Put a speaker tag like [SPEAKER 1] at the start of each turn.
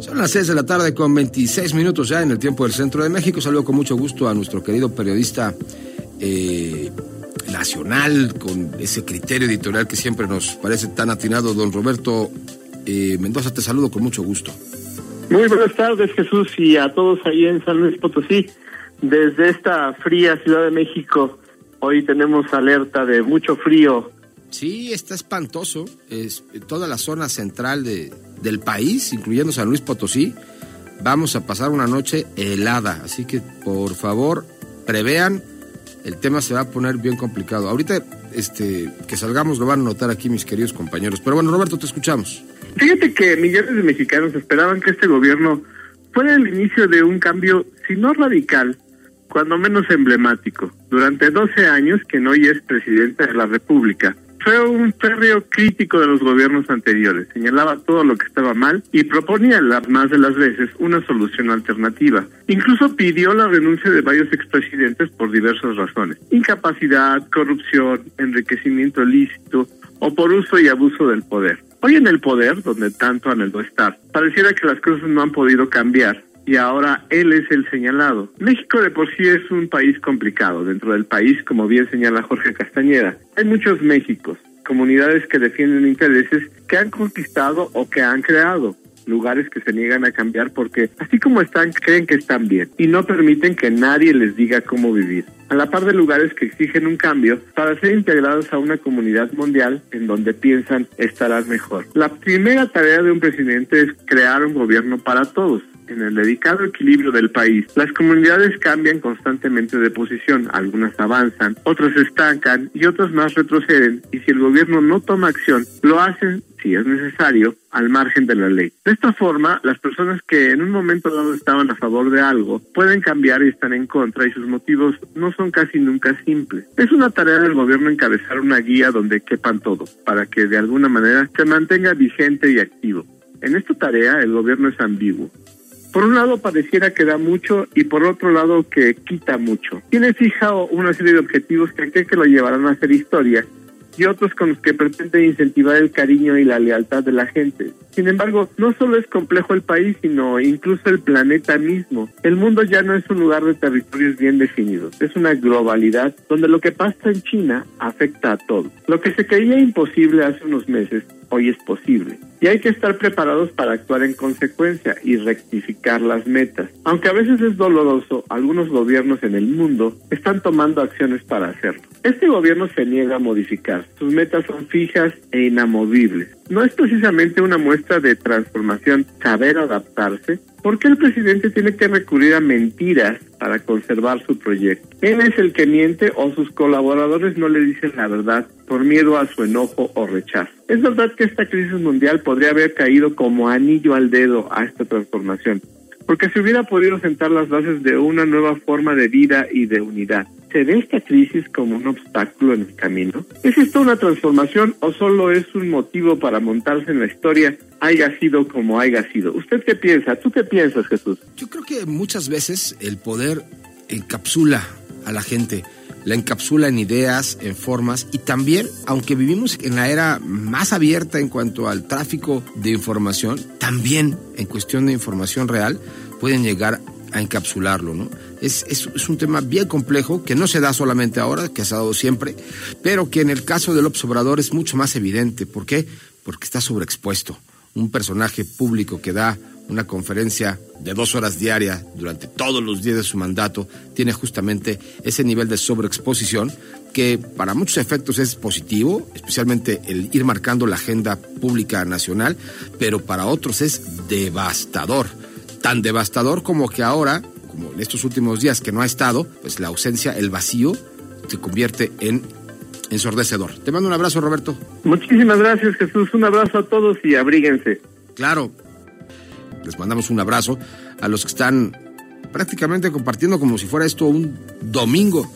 [SPEAKER 1] Son las 6 de la tarde con 26 minutos ya en el tiempo del centro de México. Saludo con mucho gusto a nuestro querido periodista eh, nacional, con ese criterio editorial que siempre nos parece tan atinado, don Roberto eh, Mendoza. Te saludo con mucho gusto.
[SPEAKER 2] Muy buenas tardes, Jesús, y a todos ahí en San Luis Potosí. Desde esta fría Ciudad de México, hoy tenemos alerta de mucho frío.
[SPEAKER 1] Sí, está espantoso. Es, toda la zona central de, del país, incluyendo San Luis Potosí, vamos a pasar una noche helada. Así que, por favor, prevean, el tema se va a poner bien complicado. Ahorita este, que salgamos lo van a notar aquí mis queridos compañeros. Pero bueno, Roberto, te escuchamos.
[SPEAKER 2] Fíjate que millones de mexicanos esperaban que este gobierno fuera el inicio de un cambio, si no radical, cuando menos emblemático. Durante 12 años que no es presidente de la República, fue un férreo crítico de los gobiernos anteriores, señalaba todo lo que estaba mal y proponía las más de las veces una solución alternativa. Incluso pidió la renuncia de varios expresidentes por diversas razones. Incapacidad, corrupción, enriquecimiento ilícito o por uso y abuso del poder. Hoy en el poder, donde tanto anheló estar, pareciera que las cosas no han podido cambiar y ahora él es el señalado. México de por sí es un país complicado. Dentro del país, como bien señala Jorge Castañeda, hay muchos Méxicos, comunidades que defienden intereses que han conquistado o que han creado lugares que se niegan a cambiar porque así como están creen que están bien y no permiten que nadie les diga cómo vivir. A la par de lugares que exigen un cambio para ser integrados a una comunidad mundial en donde piensan estarán mejor. La primera tarea de un presidente es crear un gobierno para todos en el dedicado equilibrio del país, las comunidades cambian constantemente de posición, algunas avanzan, otras estancan y otras más retroceden, y si el gobierno no toma acción, lo hacen si es necesario, al margen de la ley. De esta forma, las personas que en un momento dado estaban a favor de algo pueden cambiar y están en contra y sus motivos no son casi nunca simples. Es una tarea del gobierno encabezar una guía donde quepan todo, para que de alguna manera se mantenga vigente y activo. En esta tarea el gobierno es ambiguo por un lado pareciera que da mucho y por otro lado que quita mucho. Tiene fijado una serie de objetivos que cree que lo llevarán a hacer historia y otros con los que pretende incentivar el cariño y la lealtad de la gente. Sin embargo, no solo es complejo el país, sino incluso el planeta mismo. El mundo ya no es un lugar de territorios bien definidos, es una globalidad donde lo que pasa en China afecta a todos. Lo que se creía imposible hace unos meses hoy es posible. Y hay que estar preparados para actuar en consecuencia y rectificar las metas. Aunque a veces es doloroso, algunos gobiernos en el mundo están tomando acciones para hacerlo. Este gobierno se niega a modificar. Sus metas son fijas e inamovibles. No es precisamente una muestra de transformación saber adaptarse, ¿Por qué el presidente tiene que recurrir a mentiras para conservar su proyecto? Él es el que miente o sus colaboradores no le dicen la verdad por miedo a su enojo o rechazo. Es verdad que esta crisis mundial podría haber caído como anillo al dedo a esta transformación, porque se hubiera podido sentar las bases de una nueva forma de vida y de unidad. ¿Se esta crisis como un obstáculo en el camino? ¿Es esto una transformación o solo es un motivo para montarse en la historia, haya sido como haya sido? ¿Usted qué piensa? ¿Tú qué piensas, Jesús?
[SPEAKER 1] Yo creo que muchas veces el poder encapsula a la gente la encapsula en ideas, en formas y también, aunque vivimos en la era más abierta en cuanto al tráfico de información, también en cuestión de información real pueden llegar a encapsularlo, ¿no? Es, es, un tema bien complejo que no se da solamente ahora, que se ha dado siempre, pero que en el caso del observador es mucho más evidente. ¿Por qué? Porque está sobreexpuesto. Un personaje público que da una conferencia de dos horas diarias durante todos los días de su mandato tiene justamente ese nivel de sobreexposición que para muchos efectos es positivo, especialmente el ir marcando la agenda pública nacional, pero para otros es devastador tan devastador como que ahora, como en estos últimos días que no ha estado, pues la ausencia, el vacío, se convierte en ensordecedor. Te mando un abrazo, Roberto.
[SPEAKER 2] Muchísimas gracias, Jesús. Un abrazo a todos y abríguense.
[SPEAKER 1] Claro. Les mandamos un abrazo a los que están prácticamente compartiendo como si fuera esto un domingo